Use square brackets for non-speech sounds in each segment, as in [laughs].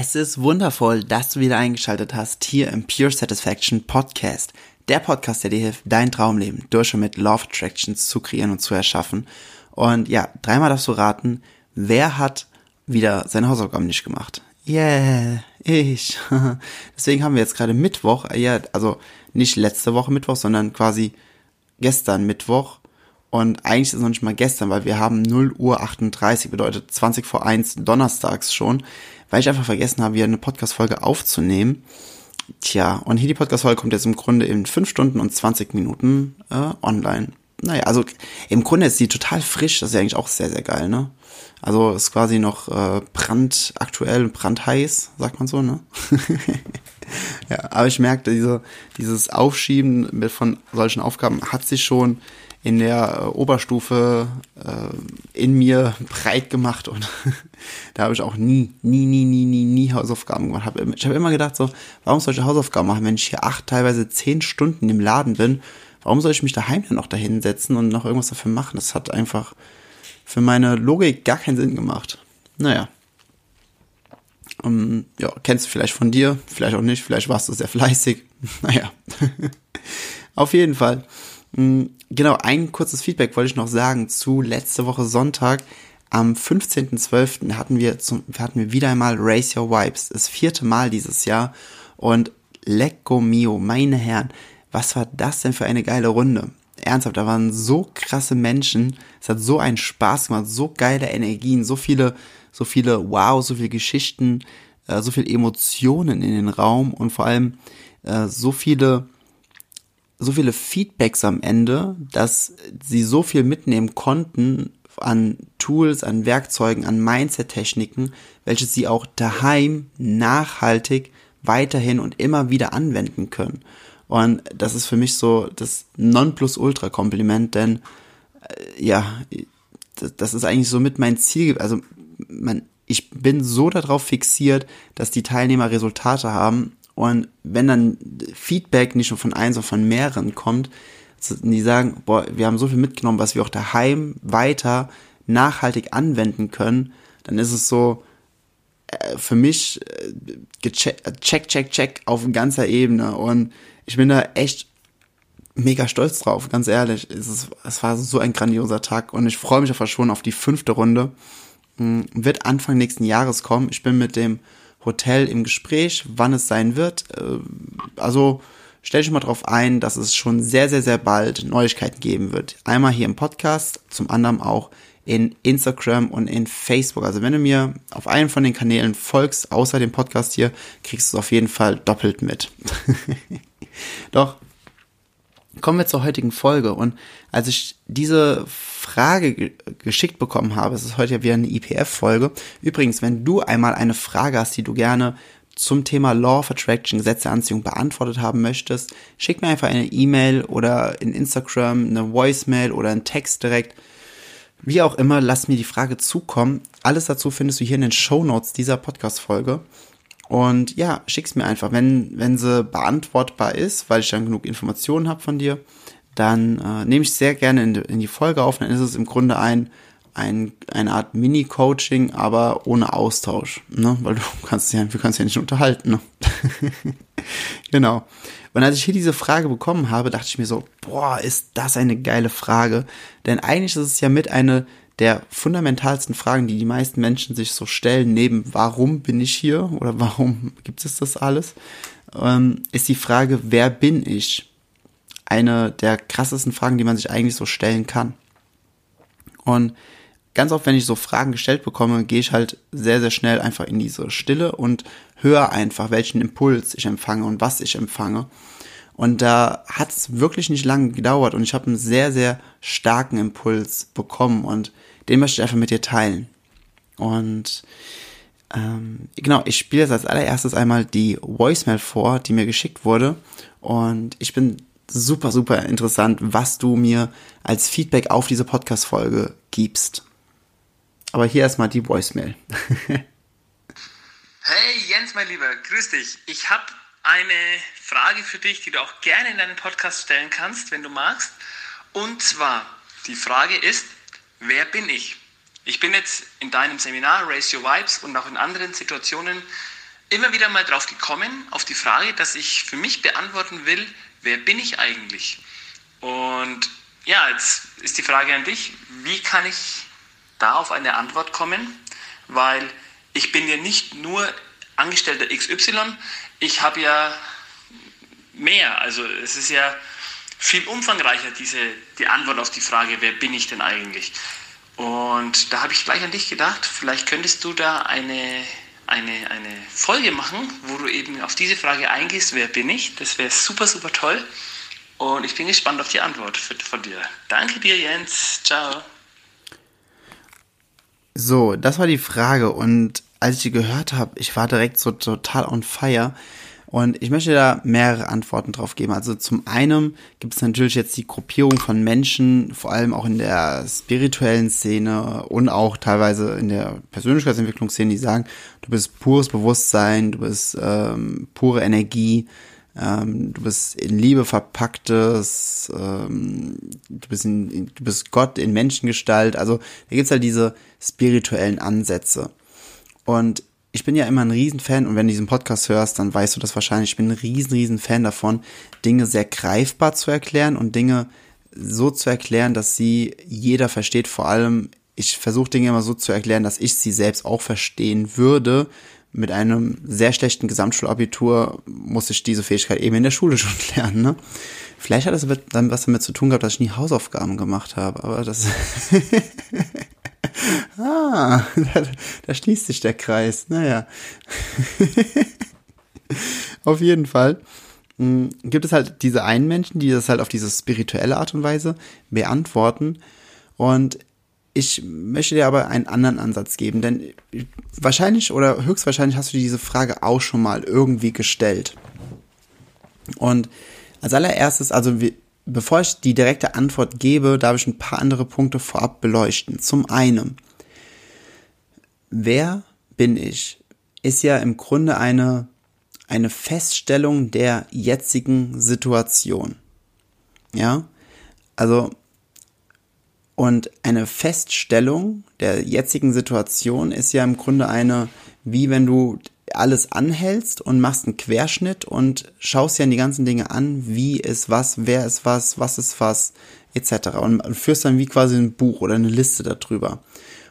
Es ist wundervoll, dass du wieder eingeschaltet hast hier im Pure Satisfaction Podcast. Der Podcast, der dir hilft, dein Traumleben durch und mit Love Attractions zu kreieren und zu erschaffen. Und ja, dreimal darfst du raten, wer hat wieder seine Hausaufgaben nicht gemacht? Yeah, ich. [laughs] Deswegen haben wir jetzt gerade Mittwoch, ja, also nicht letzte Woche Mittwoch, sondern quasi gestern Mittwoch. Und eigentlich ist es noch nicht mal gestern, weil wir haben 0 Uhr 38, bedeutet 20 vor 1 donnerstags schon weil ich einfach vergessen habe, hier eine Podcast-Folge aufzunehmen. Tja, und hier die Podcast-Folge kommt jetzt im Grunde in 5 Stunden und 20 Minuten äh, online. Naja, also im Grunde ist sie total frisch, das ist ja eigentlich auch sehr, sehr geil, ne? Also ist quasi noch äh, brandaktuell, brandheiß, sagt man so, ne? [laughs] ja, aber ich merkte, diese, dieses Aufschieben von solchen Aufgaben hat sich schon in der äh, Oberstufe äh, in mir breit gemacht und [laughs] da habe ich auch nie, nie, nie, nie, nie, nie Hausaufgaben gemacht. ich habe immer gedacht so, warum soll ich Hausaufgaben machen, wenn ich hier acht, teilweise zehn Stunden im Laden bin? Warum soll ich mich daheim dann noch dahin setzen und noch irgendwas dafür machen? Das hat einfach für meine Logik gar keinen Sinn gemacht. Naja. Um, ähm, ja, kennst du vielleicht von dir, vielleicht auch nicht, vielleicht warst du sehr fleißig. [laughs] Naja. [laughs] Auf jeden Fall. Hm, genau, ein kurzes Feedback wollte ich noch sagen zu letzte Woche Sonntag. Am 15.12. hatten wir zum, hatten wir wieder einmal Race Your Vibes. Das vierte Mal dieses Jahr. Und Lecco Mio, meine Herren, was war das denn für eine geile Runde? Ernsthaft, da waren so krasse Menschen. Es hat so einen Spaß gemacht, so geile Energien, so viele, so viele Wow, so viele Geschichten, äh, so viele Emotionen in den Raum und vor allem äh, so viele so viele Feedbacks am Ende, dass sie so viel mitnehmen konnten an Tools, an Werkzeugen, an Mindset-Techniken, welche sie auch daheim nachhaltig weiterhin und immer wieder anwenden können. Und das ist für mich so das Nonplusultra-Kompliment, denn äh, ja, das, ist eigentlich so mit mein Ziel. Also man, ich bin so darauf fixiert, dass die Teilnehmer Resultate haben und wenn dann Feedback nicht nur von eins, sondern von mehreren kommt, die sagen, boah, wir haben so viel mitgenommen, was wir auch daheim weiter nachhaltig anwenden können, dann ist es so äh, für mich äh, check, check, check auf ganzer Ebene. Und ich bin da echt mega stolz drauf, ganz ehrlich. Es, ist, es war so ein grandioser Tag und ich freue mich einfach schon auf die fünfte Runde. Hm, wird Anfang nächsten Jahres kommen. Ich bin mit dem Hotel im Gespräch, wann es sein wird. Äh, also stell dich mal drauf ein, dass es schon sehr, sehr, sehr bald Neuigkeiten geben wird. Einmal hier im Podcast, zum anderen auch in Instagram und in Facebook. Also wenn du mir auf einem von den Kanälen folgst, außer dem Podcast hier, kriegst du es auf jeden Fall doppelt mit. [laughs] Doch, kommen wir zur heutigen Folge. Und als ich diese Frage ge geschickt bekommen habe, es ist heute ja wieder eine IPF-Folge. Übrigens, wenn du einmal eine Frage hast, die du gerne zum Thema Law of Attraction, Gesetze Anziehung beantwortet haben möchtest, schick mir einfach eine E-Mail oder in Instagram eine Voicemail oder einen Text direkt. Wie auch immer, lass mir die Frage zukommen. Alles dazu findest du hier in den Show Notes dieser Podcast-Folge. Und ja, schick's mir einfach. Wenn, wenn sie beantwortbar ist, weil ich dann genug Informationen habe von dir, dann äh, nehme ich sehr gerne in, in, die Folge auf. Dann ist es im Grunde ein, ein eine Art Mini-Coaching, aber ohne Austausch. Ne? Weil du [laughs] kannst ja, wir können ja nicht unterhalten. Ne? [laughs] genau. Und als ich hier diese Frage bekommen habe, dachte ich mir so, boah, ist das eine geile Frage. Denn eigentlich ist es ja mit eine der fundamentalsten Fragen, die die meisten Menschen sich so stellen, neben warum bin ich hier oder warum gibt es das alles, ähm, ist die Frage, wer bin ich? Eine der krassesten Fragen, die man sich eigentlich so stellen kann. Und ganz oft, wenn ich so Fragen gestellt bekomme, gehe ich halt sehr, sehr schnell einfach in diese Stille und höre einfach, welchen Impuls ich empfange und was ich empfange. Und da hat es wirklich nicht lange gedauert und ich habe einen sehr, sehr starken Impuls bekommen und den möchte ich einfach mit dir teilen. Und ähm, genau, ich spiele jetzt als allererstes einmal die Voicemail vor, die mir geschickt wurde. Und ich bin super, super interessant, was du mir als Feedback auf diese Podcast-Folge gibst. Aber hier erstmal die Voicemail. [laughs] hey Jens, mein Lieber, grüß dich. Ich habe eine Frage für dich, die du auch gerne in deinen Podcast stellen kannst, wenn du magst. Und zwar, die Frage ist, wer bin ich? Ich bin jetzt in deinem Seminar Raise Your Vibes und auch in anderen Situationen immer wieder mal drauf gekommen, auf die Frage, dass ich für mich beantworten will, wer bin ich eigentlich? Und ja, jetzt ist die Frage an dich, wie kann ich da auf eine Antwort kommen? Weil ich bin ja nicht nur Angestellter XY, ich habe ja mehr. Also es ist ja viel umfangreicher, diese, die Antwort auf die Frage, wer bin ich denn eigentlich? Und da habe ich gleich an dich gedacht, vielleicht könntest du da eine, eine, eine Folge machen, wo du eben auf diese Frage eingehst, wer bin ich? Das wäre super, super toll. Und ich bin gespannt auf die Antwort von dir. Danke dir, Jens. Ciao. So, das war die Frage. Und als ich die gehört habe, ich war direkt so total on fire. Und ich möchte da mehrere Antworten drauf geben. Also zum einen gibt es natürlich jetzt die Gruppierung von Menschen, vor allem auch in der spirituellen Szene und auch teilweise in der Persönlichkeitsentwicklungsszene, die sagen, du bist pures Bewusstsein, du bist ähm, pure Energie, ähm, du bist in Liebe verpacktes, ähm, du, bist in, du bist Gott in Menschengestalt. Also da gibt's halt diese spirituellen Ansätze. Und ich bin ja immer ein Riesenfan und wenn du diesen Podcast hörst, dann weißt du das wahrscheinlich. Ich bin ein riesen, riesen Fan davon, Dinge sehr greifbar zu erklären und Dinge so zu erklären, dass sie jeder versteht. Vor allem, ich versuche Dinge immer so zu erklären, dass ich sie selbst auch verstehen würde. Mit einem sehr schlechten Gesamtschulabitur muss ich diese Fähigkeit eben in der Schule [laughs] schon lernen. Ne? Vielleicht hat es dann was damit zu tun gehabt, dass ich nie Hausaufgaben gemacht habe, aber das [laughs] ah, [laughs] da, da schließt sich der Kreis. Naja. [laughs] auf jeden Fall mh, hm, gibt es halt diese einen Menschen, die das halt auf diese spirituelle Art und Weise beantworten. Und ich möchte dir aber einen anderen Ansatz geben, denn wahrscheinlich oder höchstwahrscheinlich hast du diese Frage auch schon mal irgendwie gestellt. Und als allererstes, also wir, bevor ich die direkte Antwort gebe, darf ich ein paar andere Punkte vorab beleuchten. Zum einen, wer bin ich? Ist ja im Grunde eine, eine Feststellung der jetzigen Situation. Ja? Also, und eine Feststellung der jetzigen Situation ist ja im Grunde eine, wie wenn du alles anhältst und machst einen Querschnitt und schaust ja die ganzen Dinge an, wie ist was, wer ist was, was ist was, etc. Und führst dann wie quasi ein Buch oder eine Liste darüber.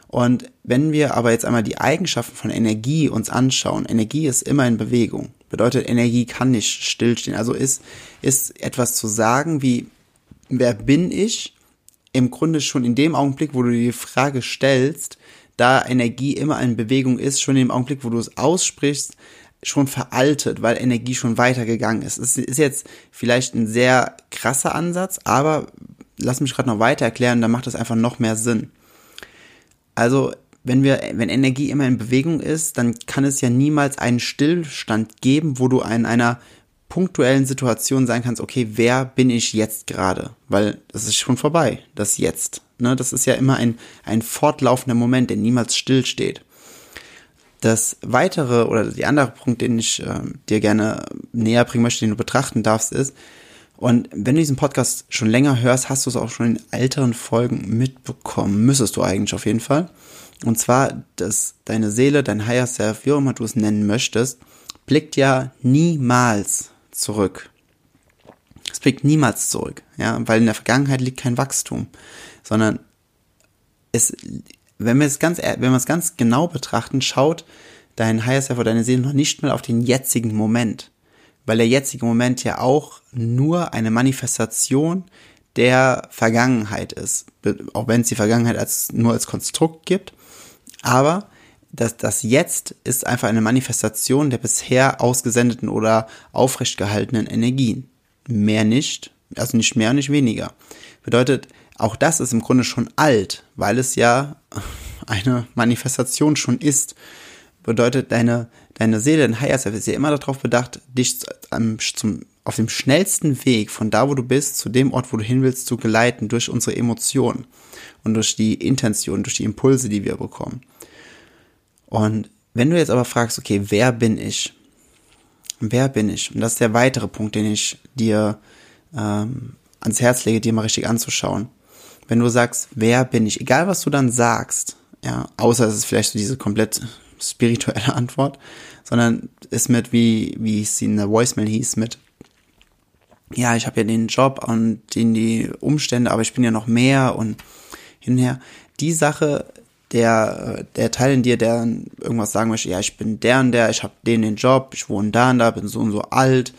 Und wenn wir aber jetzt einmal die Eigenschaften von Energie uns anschauen, Energie ist immer in Bewegung. Bedeutet, Energie kann nicht stillstehen. Also ist, ist etwas zu sagen wie, wer bin ich? Im Grunde schon in dem Augenblick, wo du die Frage stellst, da Energie immer in Bewegung ist, schon im Augenblick, wo du es aussprichst, schon veraltet, weil Energie schon weitergegangen ist. Es ist jetzt vielleicht ein sehr krasser Ansatz, aber lass mich gerade noch weiter erklären, dann macht es einfach noch mehr Sinn. Also, wenn wir, wenn Energie immer in Bewegung ist, dann kann es ja niemals einen Stillstand geben, wo du in einer punktuellen Situation sagen kannst, okay, wer bin ich jetzt gerade? Weil das ist schon vorbei, das Jetzt. Ne, das ist ja immer ein, ein fortlaufender Moment, der niemals stillsteht. Das weitere oder die andere Punkt, den ich äh, dir gerne näher bringen möchte, den du betrachten darfst, ist, und wenn du diesen Podcast schon länger hörst, hast du es auch schon in älteren Folgen mitbekommen, müsstest du eigentlich auf jeden Fall. Und zwar, dass deine Seele, dein Higher Self, wie auch immer du es nennen möchtest, blickt ja niemals zurück. Es blickt niemals zurück, ja, weil in der Vergangenheit liegt kein Wachstum sondern es, wenn wir es ganz, wenn wir es ganz genau betrachten, schaut dein Higher Self oder deine Seele noch nicht mal auf den jetzigen Moment, weil der jetzige Moment ja auch nur eine Manifestation der Vergangenheit ist, auch wenn es die Vergangenheit als, nur als Konstrukt gibt, aber das, das Jetzt ist einfach eine Manifestation der bisher ausgesendeten oder aufrecht gehaltenen Energien. mehr nicht, also nicht mehr, nicht weniger. Bedeutet, auch das ist im Grunde schon alt, weil es ja [laughs] eine Manifestation schon ist. Bedeutet, deine, deine Seele, dein Higher Self ist ja immer darauf bedacht, dich am, zum, auf dem schnellsten Weg von da, wo du bist, zu dem Ort, wo du hin willst, zu geleiten durch unsere Emotionen und durch die Intention, durch die Impulse, die wir bekommen. Und wenn du jetzt aber fragst, okay, wer bin ich? Wer bin ich? Und das ist der weitere Punkt, den ich dir ähm, ans Herz lege, dir mal richtig anzuschauen. Wenn du sagst, wer bin ich? Egal, was du dann sagst, ja, außer es ist vielleicht so diese komplett spirituelle Antwort, sondern ist mit, wie, wie es in der Voicemail hieß, mit, ja, ich habe ja den Job und den, die Umstände, aber ich bin ja noch mehr und hin und her. Die Sache der, der Teil in dir, der irgendwas sagen möchte, ja, ich bin der und der, ich habe den den Job, ich wohne da und da, bin so und so alt,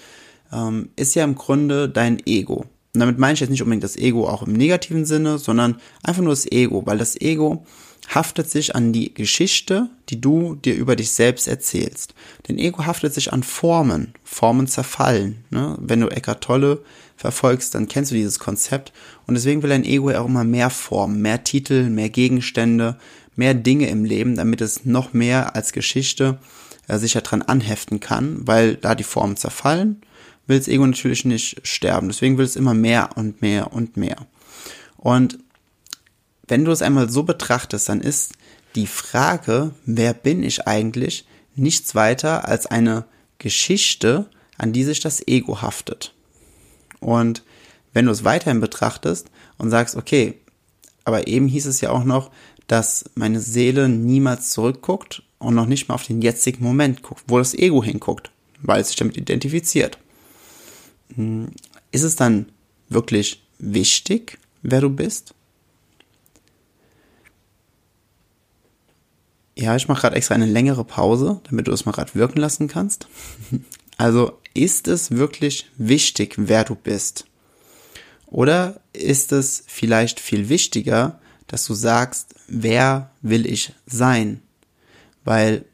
ähm, ist ja im Grunde dein Ego. Und damit meine ich jetzt nicht unbedingt das Ego auch im negativen Sinne, sondern einfach nur das Ego, weil das Ego haftet sich an die Geschichte, die du dir über dich selbst erzählst. Denn Ego haftet sich an Formen. Formen zerfallen. Ne? Wenn du Eckart Tolle verfolgst, dann kennst du dieses Konzept. Und deswegen will ein Ego ja auch immer mehr Formen, mehr Titel, mehr Gegenstände, mehr Dinge im Leben, damit es noch mehr als Geschichte äh, sich daran anheften kann, weil da die Formen zerfallen, will das Ego natürlich nicht sterben. Deswegen will es immer mehr und mehr und mehr. Und wenn du es einmal so betrachtest, dann ist die Frage, wer bin ich eigentlich, nichts weiter als eine Geschichte, an die sich das Ego haftet. Und wenn du es weiterhin betrachtest und sagst, okay, aber eben hieß es ja auch noch, dass meine Seele niemals zurückguckt und noch nicht mal auf den jetzigen Moment guckt, wo das Ego hinguckt, weil es sich damit identifiziert. Hm, ist es dann wirklich wichtig, wer du bist? Ja, ich mache gerade extra eine längere Pause, damit du es mal gerade wirken lassen kannst. [laughs] Also ist es wirklich wichtig, wer du bist? Oder ist es vielleicht viel wichtiger, dass du sagst, wer will ich sein? Weil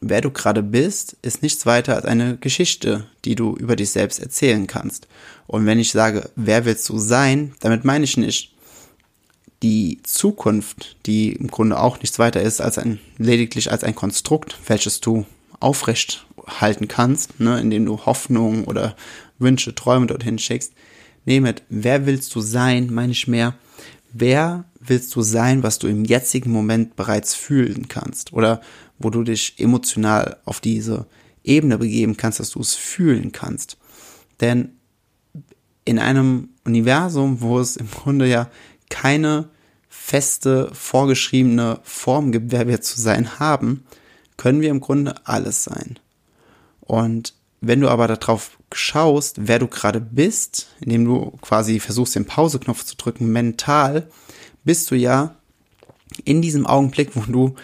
wer du gerade bist, ist nichts weiter als eine Geschichte, die du über dich selbst erzählen kannst. Und wenn ich sage, wer willst du sein, damit meine ich nicht, die Zukunft, die im Grunde auch nichts weiter ist als ein, lediglich als ein Konstrukt, welches du aufrecht halten kannst, ne, indem du Hoffnung oder Wünsche, Träume dorthin schickst. Nee, mit wer willst du sein, meine ich mehr, wer willst du sein, was du im jetzigen Moment bereits fühlen kannst oder wo du dich emotional auf diese Ebene begeben kannst, dass du es fühlen kannst. Denn in einem Universum, wo es im Grunde ja keine feste, vorgeschriebene Form gibt, wer wir zu sein haben, können wir im Grunde alles sein. Und wenn du aber darauf schaust, wer du gerade bist, indem du quasi versuchst, den Pauseknopf zu drücken, mental, bist du ja in diesem Augenblick, wo du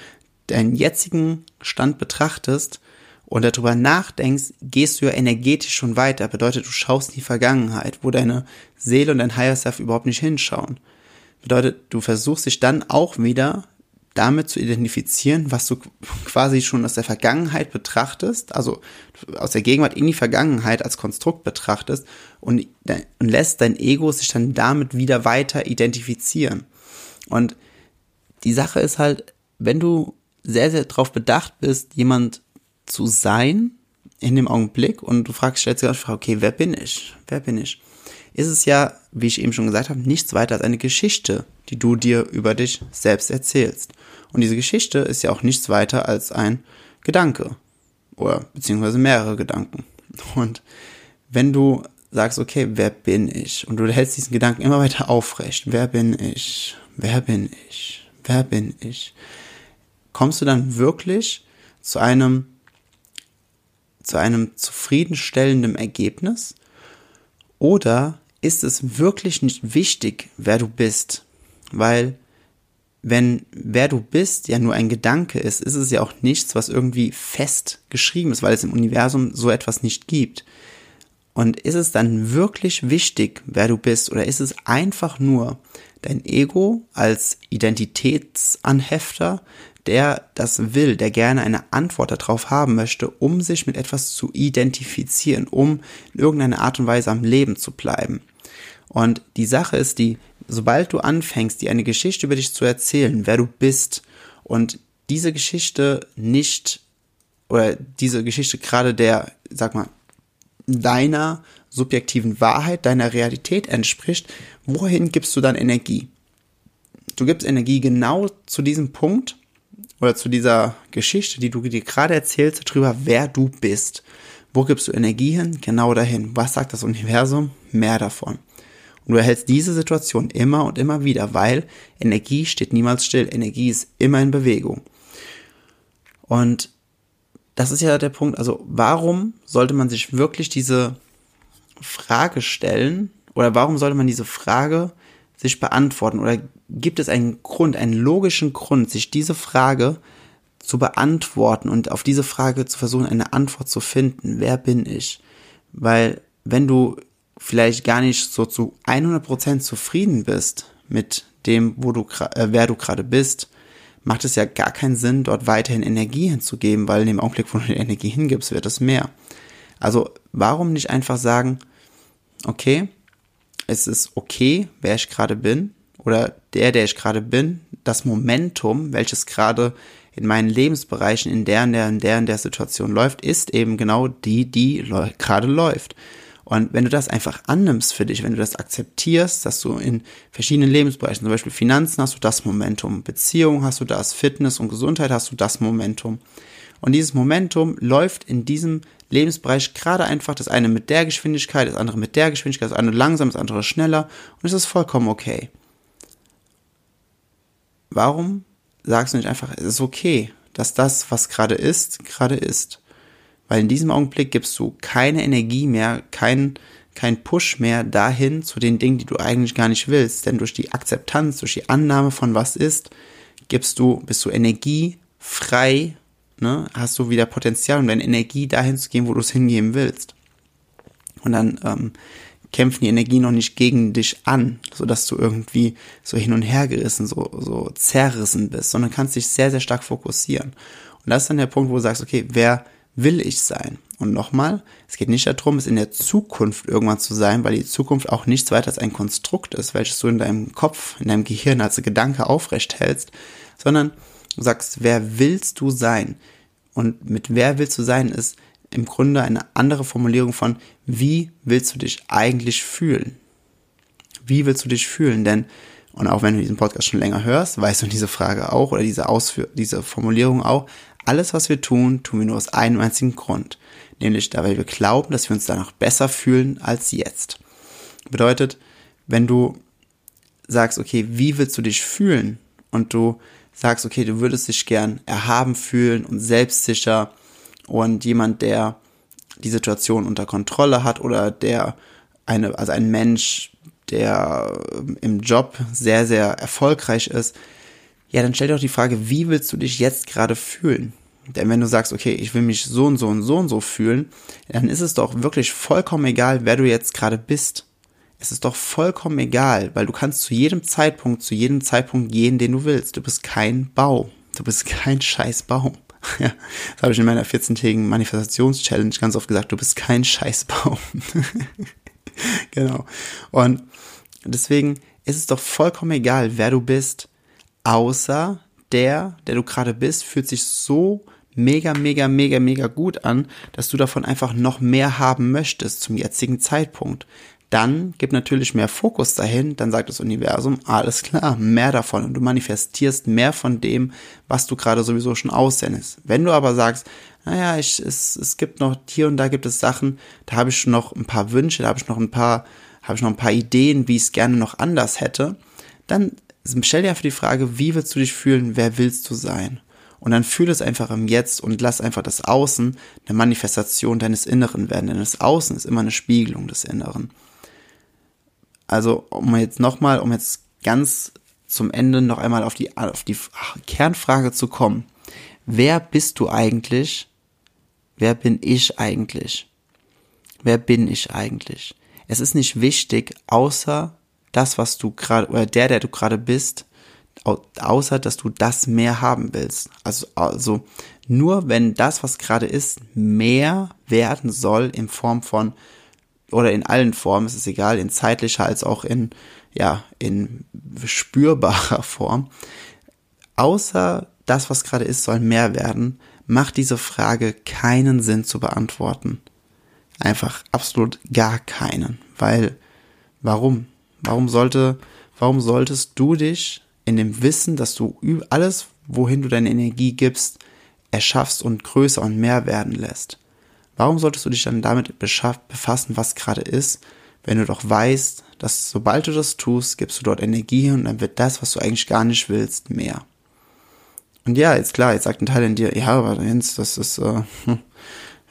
deinen jetzigen Stand betrachtest und darüber nachdenkst, gehst du ja energetisch schon weiter. Bedeutet, du schaust in die Vergangenheit, wo deine Seele und dein Higher Self überhaupt nicht hinschauen. Bedeutet, du versuchst dich dann auch wieder damit zu identifizieren, was du quasi schon aus der Vergangenheit betrachtest, also aus der Gegenwart in die Vergangenheit als Konstrukt betrachtest und, und lässt dein Ego sich dann damit wieder weiter identifizieren. Und die Sache ist halt, wenn du sehr, sehr darauf bedacht bist, jemand zu sein in dem Augenblick und du fragst, stellst dir die Frage, okay, wer bin ich? Wer bin ich? Ist es ja, wie ich eben schon gesagt habe, nichts weiter als eine Geschichte, die du dir über dich selbst erzählst. Und diese Geschichte ist ja auch nichts weiter als ein Gedanke oder beziehungsweise mehrere Gedanken. Und wenn du sagst, okay, wer bin ich? Und du hältst diesen Gedanken immer weiter aufrecht. Wer bin ich? Wer bin ich? Wer bin ich? Kommst du dann wirklich zu einem, zu einem zufriedenstellenden Ergebnis? Oder ist es wirklich nicht wichtig, wer du bist. Weil wenn wer du bist ja nur ein Gedanke ist, ist es ja auch nichts, was irgendwie fest geschrieben ist, weil es im Universum so etwas nicht gibt. Und ist es dann wirklich wichtig, wer du bist, oder ist es einfach nur dein Ego als Identitätsanhefter, der das will, der gerne eine Antwort darauf haben möchte, um sich mit etwas zu identifizieren, um in irgendeiner Art und Weise am Leben zu bleiben. Und die Sache ist die, sobald du anfängst, dir eine Geschichte über dich zu erzählen, wer du bist, und diese Geschichte nicht, oder diese Geschichte gerade der, sag mal, deiner subjektiven Wahrheit, deiner Realität entspricht, wohin gibst du dann Energie? Du gibst Energie genau zu diesem Punkt oder zu dieser Geschichte, die du dir gerade erzählst, darüber, wer du bist. Wo gibst du Energie hin? Genau dahin. Was sagt das Universum? Mehr davon. Und du erhältst diese Situation immer und immer wieder, weil Energie steht niemals still. Energie ist immer in Bewegung. Und das ist ja der Punkt. Also warum sollte man sich wirklich diese Frage stellen oder warum sollte man diese Frage sich beantworten oder gibt es einen Grund, einen logischen Grund, sich diese Frage zu beantworten und auf diese Frage zu versuchen, eine Antwort zu finden. Wer bin ich? Weil wenn du vielleicht gar nicht so zu 100% zufrieden bist mit dem, wo du, äh, wer du gerade bist, macht es ja gar keinen Sinn, dort weiterhin Energie hinzugeben, weil in dem Augenblick, wo du die Energie hingibst, wird es mehr. Also warum nicht einfach sagen, okay, es ist okay, wer ich gerade bin, oder der, der ich gerade bin, das Momentum, welches gerade in meinen Lebensbereichen in der, in der, in der, in der Situation läuft, ist eben genau die, die gerade läuft. Und wenn du das einfach annimmst für dich, wenn du das akzeptierst, dass du in verschiedenen Lebensbereichen, zum Beispiel Finanzen hast du das Momentum, Beziehung hast du das, Fitness und Gesundheit hast du das Momentum. Und dieses Momentum läuft in diesem Lebensbereich gerade einfach das eine mit der Geschwindigkeit, das andere mit der Geschwindigkeit, das eine langsam, das andere schneller und es ist vollkommen okay. Warum sagst du nicht einfach, es ist okay, dass das, was gerade ist, gerade ist? Weil in diesem Augenblick gibst du keine Energie mehr, kein, kein Push mehr dahin zu den Dingen, die du eigentlich gar nicht willst. Denn durch die Akzeptanz, durch die Annahme von was ist, gibst du, bist du energiefrei, ne, hast du wieder Potenzial, um deine Energie dahin zu geben, wo du es hingeben willst. Und dann ähm, kämpfen die Energie noch nicht gegen dich an, so dass du irgendwie so hin und her gerissen, so, so zerrissen bist, sondern kannst dich sehr, sehr stark fokussieren. Und das ist dann der Punkt, wo du sagst, okay, wer will ich sein? Und nochmal, es geht nicht darum, es in der Zukunft irgendwann zu sein, weil die Zukunft auch nichts weiter als ein Konstrukt ist, welches du in deinem Kopf, in deinem Gehirn als Gedanke aufrecht hältst, sondern du sagst, wer willst du sein? Und mit wer willst du sein ist im Grunde eine andere Formulierung von, wie willst du dich eigentlich fühlen? Wie willst du dich fühlen? Denn, und auch wenn du diesen Podcast schon länger hörst, weißt du diese Frage auch oder diese Ausführ diese Formulierung auch, alles, was wir tun, tun wir nur aus einem einzigen Grund. Nämlich da, weil wir glauben, dass wir uns danach besser fühlen als jetzt. Bedeutet, wenn du sagst, okay, wie willst du dich fühlen? Und du sagst, okay, du würdest dich gern erhaben fühlen und selbstsicher und jemand, der die Situation unter Kontrolle hat oder der eine, also ein Mensch, der im Job sehr, sehr erfolgreich ist, ja, dann stell dir doch die Frage, wie willst du dich jetzt gerade fühlen? Denn wenn du sagst, okay, ich will mich so und so und so und so fühlen, dann ist es doch wirklich vollkommen egal, wer du jetzt gerade bist. Es ist doch vollkommen egal, weil du kannst zu jedem Zeitpunkt, zu jedem Zeitpunkt gehen, den du willst. Du bist kein Baum. Du bist kein scheiß Baum. [laughs] Ja, das habe ich in meiner 14-tägigen Manifestations-Challenge ganz oft gesagt, du bist kein Scheißbaum. [laughs] genau. Und deswegen ist es doch vollkommen egal, wer du bist außer der, der du gerade bist, fühlt sich so mega, mega, mega, mega gut an, dass du davon einfach noch mehr haben möchtest zum jetzigen Zeitpunkt. Dann gib natürlich mehr Fokus dahin, dann sagt das Universum, alles klar, mehr davon und du manifestierst mehr von dem, was du gerade sowieso schon aussendest. Wenn du aber sagst, naja, ich, es, es gibt noch hier und da gibt es Sachen, da habe ich noch ein paar Wünsche, da habe ich noch ein paar, habe ich noch ein paar Ideen, wie ich es gerne noch anders hätte, dann stell dir einfach die Frage, wie willst du dich fühlen, wer willst du sein? Und dann fühle es einfach im Jetzt und lass einfach das Außen eine Manifestation deines Inneren werden, denn das Außen ist immer eine Spiegelung des Inneren. Also, um jetzt nochmal, um jetzt ganz zum Ende noch einmal auf die, auf die Kernfrage zu kommen. Wer bist du eigentlich? Wer bin ich eigentlich? Wer bin ich eigentlich? Es ist nicht wichtig, außer das, was du gerade, oder der, der du gerade bist, außer dass du das mehr haben willst. Also, also nur wenn das, was gerade ist, mehr werden soll in Form von, oder in allen Formen, es ist egal, in zeitlicher als auch in, ja, in spürbarer [laughs] Form, außer das, was gerade ist, soll mehr werden, macht diese Frage keinen Sinn zu beantworten. Einfach absolut gar keinen. Weil, warum? Warum sollte, warum solltest du dich in dem Wissen, dass du alles, wohin du deine Energie gibst, erschaffst und größer und mehr werden lässt? Warum solltest du dich dann damit befassen, was gerade ist, wenn du doch weißt, dass sobald du das tust, gibst du dort Energie und dann wird das, was du eigentlich gar nicht willst, mehr. Und ja, jetzt klar, jetzt sagt ein Teil in dir, ja, aber Jens, das ist, äh,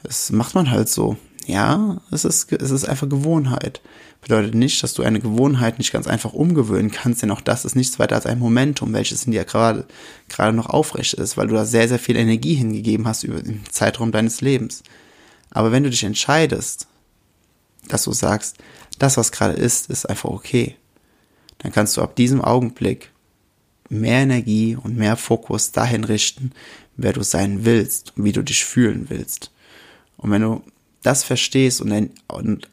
das macht man halt so. Ja, es ist, es ist einfach Gewohnheit. Bedeutet nicht, dass du eine Gewohnheit nicht ganz einfach umgewöhnen kannst, denn auch das ist nichts weiter als ein Momentum, welches in dir gerade, gerade noch aufrecht ist, weil du da sehr, sehr viel Energie hingegeben hast über den Zeitraum deines Lebens. Aber wenn du dich entscheidest, dass du sagst, das, was gerade ist, ist einfach okay, dann kannst du ab diesem Augenblick mehr Energie und mehr Fokus dahin richten, wer du sein willst und wie du dich fühlen willst. Und wenn du das verstehst und, ein, und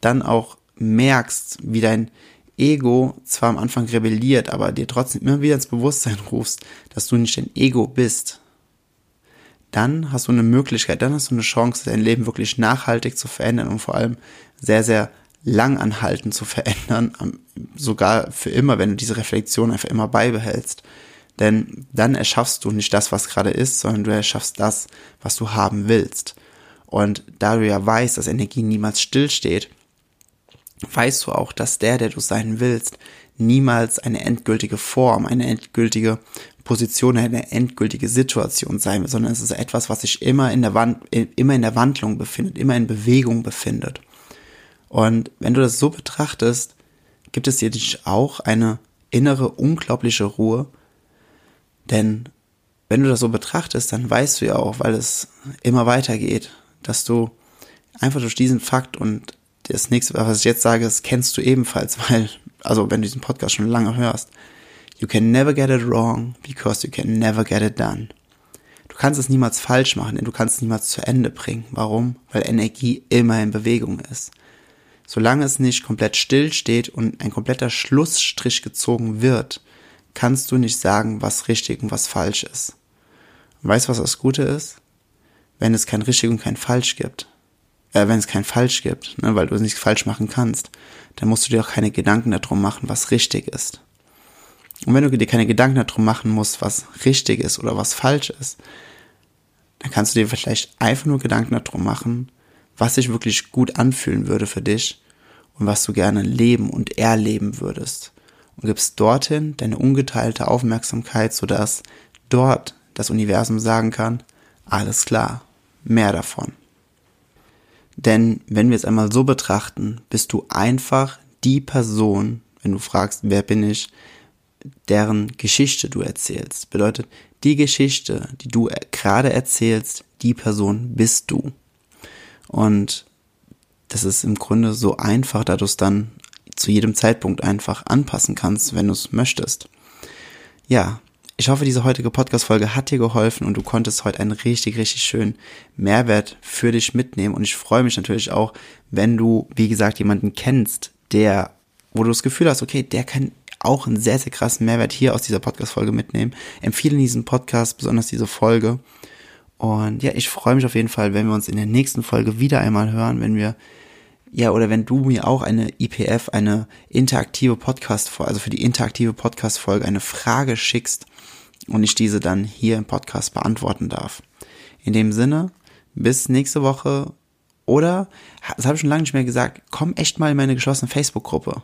dann auch merkst, wie dein Ego zwar am Anfang rebelliert, aber dir trotzdem immer wieder ins Bewusstsein rufst, dass du nicht dein Ego bist, dann hast du eine Möglichkeit, dann hast du eine Chance, dein Leben wirklich nachhaltig zu verändern und vor allem sehr, sehr lang anhalten zu verändern, sogar für immer, wenn du diese Reflexion einfach immer beibehältst. Denn dann erschaffst du nicht das, was gerade ist, sondern du erschaffst das, was du haben willst. Und da du ja weißt, dass Energie niemals stillsteht, weißt du auch, dass der, der du sein willst, niemals eine endgültige Form, eine endgültige Position, eine endgültige Situation sein wird, sondern es ist etwas, was sich immer in der Wand, immer in der Wandlung befindet, immer in Bewegung befindet. Und wenn du das so betrachtest, gibt es dir auch eine innere unglaubliche Ruhe, denn wenn du das so betrachtest, dann weißt du ja auch, weil es immer weitergeht, dass du einfach durch diesen Fakt und das nächste, was ich jetzt sage, das kennst du ebenfalls, [laughs] weil, also wenn du diesen Podcast schon lange hörst, you can never get it wrong because you can never get it done. Du kannst es niemals falsch machen, denn du kannst es niemals zu Ende bringen. Warum? Weil Energie immer in Bewegung ist. Solange es nicht komplett still steht und ein kompletter Schlussstrich gezogen wird, kannst du nicht sagen, was richtig und was falsch ist. Und weißt du, was das Gute ist? Wenn es kein richtig und kein falsch gibt, äh, wenn es kein falsch gibt, ne, weil du es nicht falsch machen kannst, dann musst du dir auch keine Gedanken darum machen, was richtig ist. Und wenn du dir keine Gedanken darum machen musst, was richtig ist oder was falsch ist, dann kannst du dir vielleicht einfach nur Gedanken darum machen, was sich wirklich gut anfühlen würde für dich und was du gerne leben und erleben würdest. Und gibst dorthin deine ungeteilte Aufmerksamkeit, sodass dort das Universum sagen kann, alles klar, mehr davon. Denn wenn wir es einmal so betrachten, bist du einfach die Person, wenn du fragst, wer bin ich, deren Geschichte du erzählst. Bedeutet, die Geschichte, die du gerade erzählst, die Person bist du. Und das ist im Grunde so einfach, da du es dann zu jedem Zeitpunkt einfach anpassen kannst, wenn du es möchtest. Ja, ich hoffe, diese heutige Podcast-Folge hat dir geholfen und du konntest heute einen richtig, richtig schönen Mehrwert für dich mitnehmen. Und ich freue mich natürlich auch, wenn du, wie gesagt, jemanden kennst, der, wo du das Gefühl hast, okay, der kann auch einen sehr, sehr krassen Mehrwert hier aus dieser Podcast-Folge mitnehmen. Empfehle diesen Podcast, besonders diese Folge. Und ja, ich freue mich auf jeden Fall, wenn wir uns in der nächsten Folge wieder einmal hören, wenn wir ja, oder wenn du mir auch eine IPF, eine interaktive Podcast, also für die interaktive Podcast-Folge eine Frage schickst, und ich diese dann hier im Podcast beantworten darf. In dem Sinne, bis nächste Woche oder, das habe ich schon lange nicht mehr gesagt, komm echt mal in meine geschlossene Facebook-Gruppe.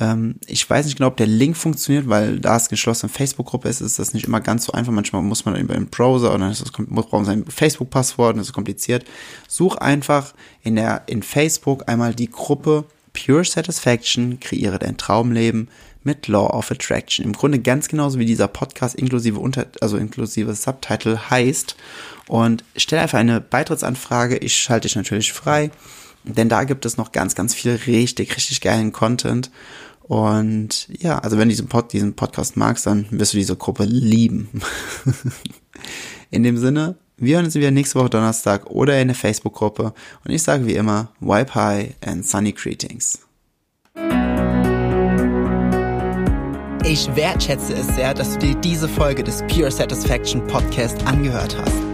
Ähm, ich weiß nicht genau, ob der Link funktioniert, weil da es geschlossene Facebook-Gruppe ist, ist das nicht immer ganz so einfach. Manchmal muss man über den Browser oder das, muss man sein Facebook-Passwort, das ist kompliziert. Such einfach in der, in Facebook einmal die Gruppe Pure Satisfaction, kreiere dein Traumleben mit Law of Attraction. Im Grunde ganz genauso wie dieser Podcast inklusive Unter, also inklusive Subtitle heißt. Und stell einfach eine Beitrittsanfrage. Ich schalte dich natürlich frei, denn da gibt es noch ganz, ganz viel richtig, richtig geilen Content. Und ja, also wenn du diesen, Pod, diesen Podcast magst, dann wirst du diese Gruppe lieben. [laughs] in dem Sinne, wir hören uns wieder nächste Woche Donnerstag oder in der Facebook-Gruppe. Und ich sage wie immer, wipe high and sunny greetings. Ich wertschätze es sehr, dass du dir diese Folge des Pure Satisfaction Podcast angehört hast.